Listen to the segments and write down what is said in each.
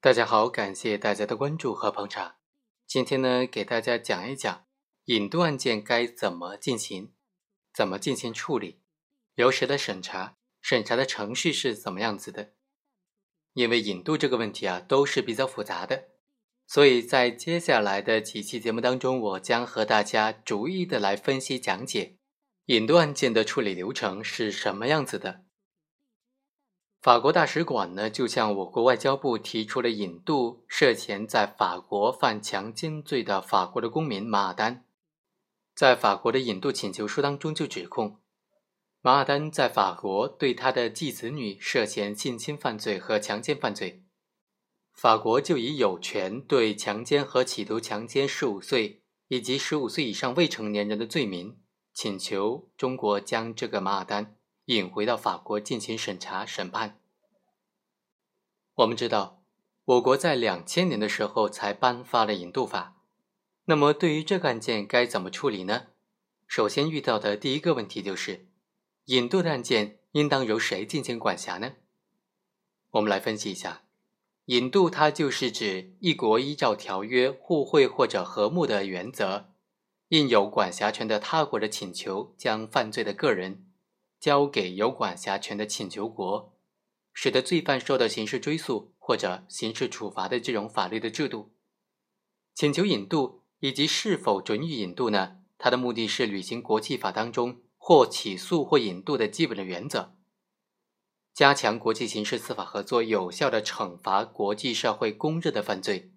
大家好，感谢大家的关注和捧场。今天呢，给大家讲一讲引渡案件该怎么进行，怎么进行处理，由谁来审查，审查的程序是怎么样子的。因为引渡这个问题啊，都是比较复杂的，所以在接下来的几期节目当中，我将和大家逐一的来分析讲解引渡案件的处理流程是什么样子的。法国大使馆呢，就向我国外交部提出了引渡涉嫌在法国犯强奸罪的法国的公民马尔丹。在法国的引渡请求书当中就指控，马尔丹在法国对他的继子女涉嫌性侵犯罪和强奸犯罪，法国就以有权对强奸和企图强奸十五岁以及十五岁以上未成年人的罪名，请求中国将这个马尔丹。引回到法国进行审查审判。我们知道，我国在两千年的时候才颁发了引渡法。那么，对于这个案件该怎么处理呢？首先遇到的第一个问题就是，引渡的案件应当由谁进行管辖呢？我们来分析一下，引渡它就是指一国依照条约互惠或者和睦的原则，应有管辖权的他国的请求，将犯罪的个人。交给有管辖权的请求国，使得罪犯受到刑事追诉或者刑事处罚的这种法律的制度。请求引渡以及是否准予引渡呢？它的目的是履行国际法当中或起诉或引渡的基本的原则，加强国际刑事司法合作，有效的惩罚国际社会公认的犯罪，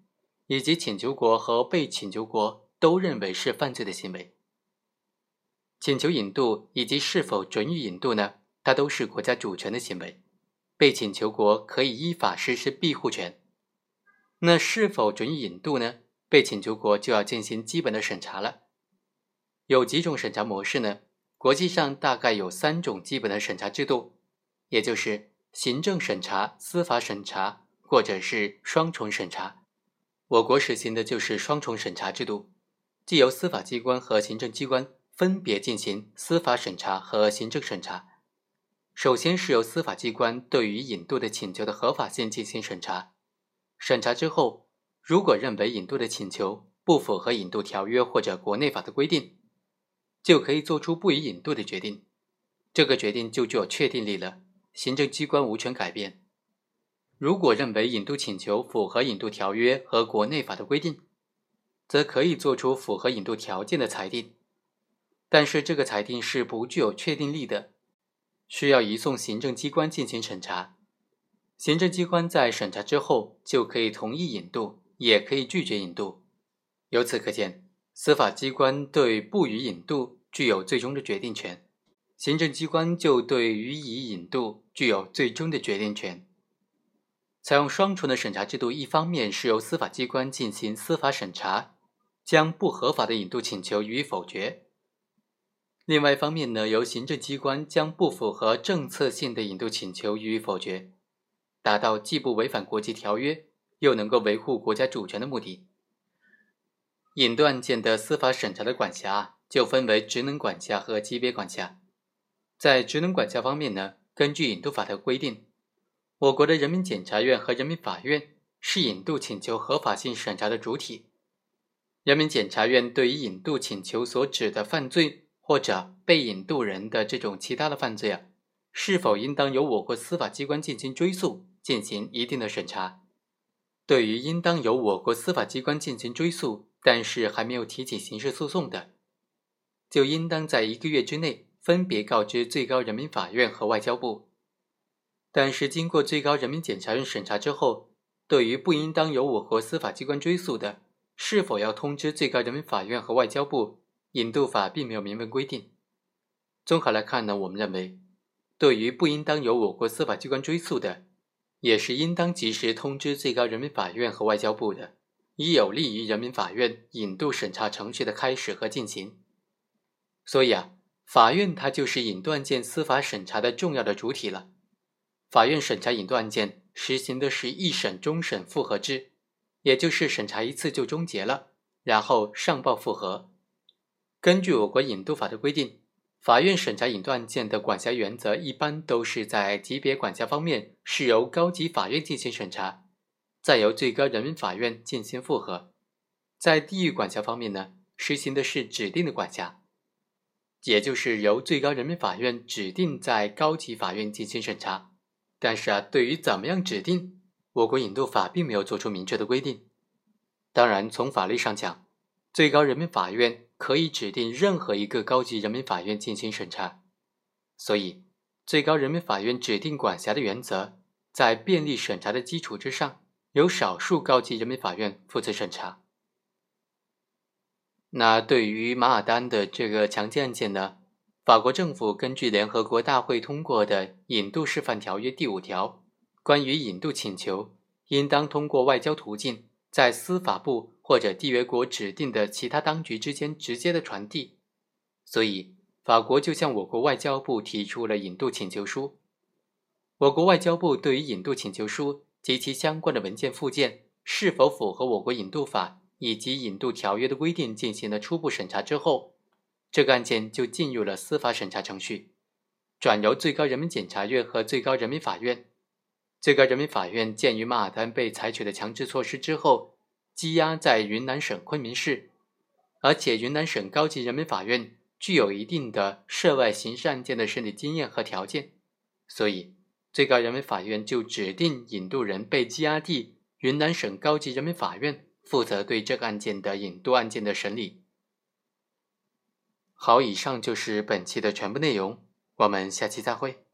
以及请求国和被请求国都认为是犯罪的行为。请求引渡以及是否准予引渡呢？它都是国家主权的行为，被请求国可以依法实施庇护权。那是否准予引渡呢？被请求国就要进行基本的审查了。有几种审查模式呢？国际上大概有三种基本的审查制度，也就是行政审查、司法审查，或者是双重审查。我国实行的就是双重审查制度，既由司法机关和行政机关。分别进行司法审查和行政审查。首先是由司法机关对于引渡的请求的合法性进行审查。审查之后，如果认为引渡的请求不符合引渡条约或者国内法的规定，就可以作出不予引渡的决定。这个决定就具有确定力了，行政机关无权改变。如果认为引渡请求符合引渡条约和国内法的规定，则可以作出符合引渡条件的裁定。但是这个裁定是不具有确定力的，需要移送行政机关进行审查。行政机关在审查之后，就可以同意引渡，也可以拒绝引渡。由此可见，司法机关对不予引渡具有最终的决定权，行政机关就对予以引渡具有最终的决定权。采用双重的审查制度，一方面是由司法机关进行司法审查，将不合法的引渡请求予以否决。另外一方面呢，由行政机关将不符合政策性的引渡请求予以否决，达到既不违反国际条约，又能够维护国家主权的目的。引渡案件的司法审查的管辖就分为职能管辖和级别管辖。在职能管辖方面呢，根据引渡法的规定，我国的人民检察院和人民法院是引渡请求合法性审查的主体。人民检察院对于引渡请求所指的犯罪。或者被引渡人的这种其他的犯罪啊，是否应当由我国司法机关进行追诉，进行一定的审查？对于应当由我国司法机关进行追诉，但是还没有提起刑事诉讼的，就应当在一个月之内分别告知最高人民法院和外交部。但是经过最高人民检察院审查之后，对于不应当由我国司法机关追诉的，是否要通知最高人民法院和外交部？引渡法并没有明文规定。综合来看呢，我们认为，对于不应当由我国司法机关追诉的，也是应当及时通知最高人民法院和外交部的，以有利于人民法院引渡审查程序的开始和进行。所以啊，法院它就是引渡案件司法审查的重要的主体了。法院审查引渡案件实行的是一审终审复核制，也就是审查一次就终结了，然后上报复核。根据我国引渡法的规定，法院审查引渡案件的管辖原则一般都是在级别管辖方面是由高级法院进行审查，再由最高人民法院进行复核。在地域管辖方面呢，实行的是指定的管辖，也就是由最高人民法院指定在高级法院进行审查。但是啊，对于怎么样指定，我国引渡法并没有做出明确的规定。当然，从法律上讲，最高人民法院可以指定任何一个高级人民法院进行审查。所以，最高人民法院指定管辖的原则，在便利审查的基础之上，由少数高级人民法院负责审查。那对于马尔丹的这个强奸案件呢？法国政府根据联合国大会通过的《引渡示范条约》第五条，关于引渡请求应当通过外交途径，在司法部或者缔约国指定的其他当局之间直接的传递。所以，法国就向我国外交部提出了引渡请求书。我国外交部对于引渡请求书及其相关的文件附件是否符合我国引渡法以及引渡条约的规定进行了初步审查之后。这个案件就进入了司法审查程序，转由最高人民检察院和最高人民法院。最高人民法院鉴于马尔丹被采取的强制措施之后，羁押在云南省昆明市，而且云南省高级人民法院具有一定的涉外刑事案件的审理经验和条件，所以最高人民法院就指定引渡人被羁押地云南省高级人民法院负责对这个案件的引渡案件的审理。好，以上就是本期的全部内容，我们下期再会。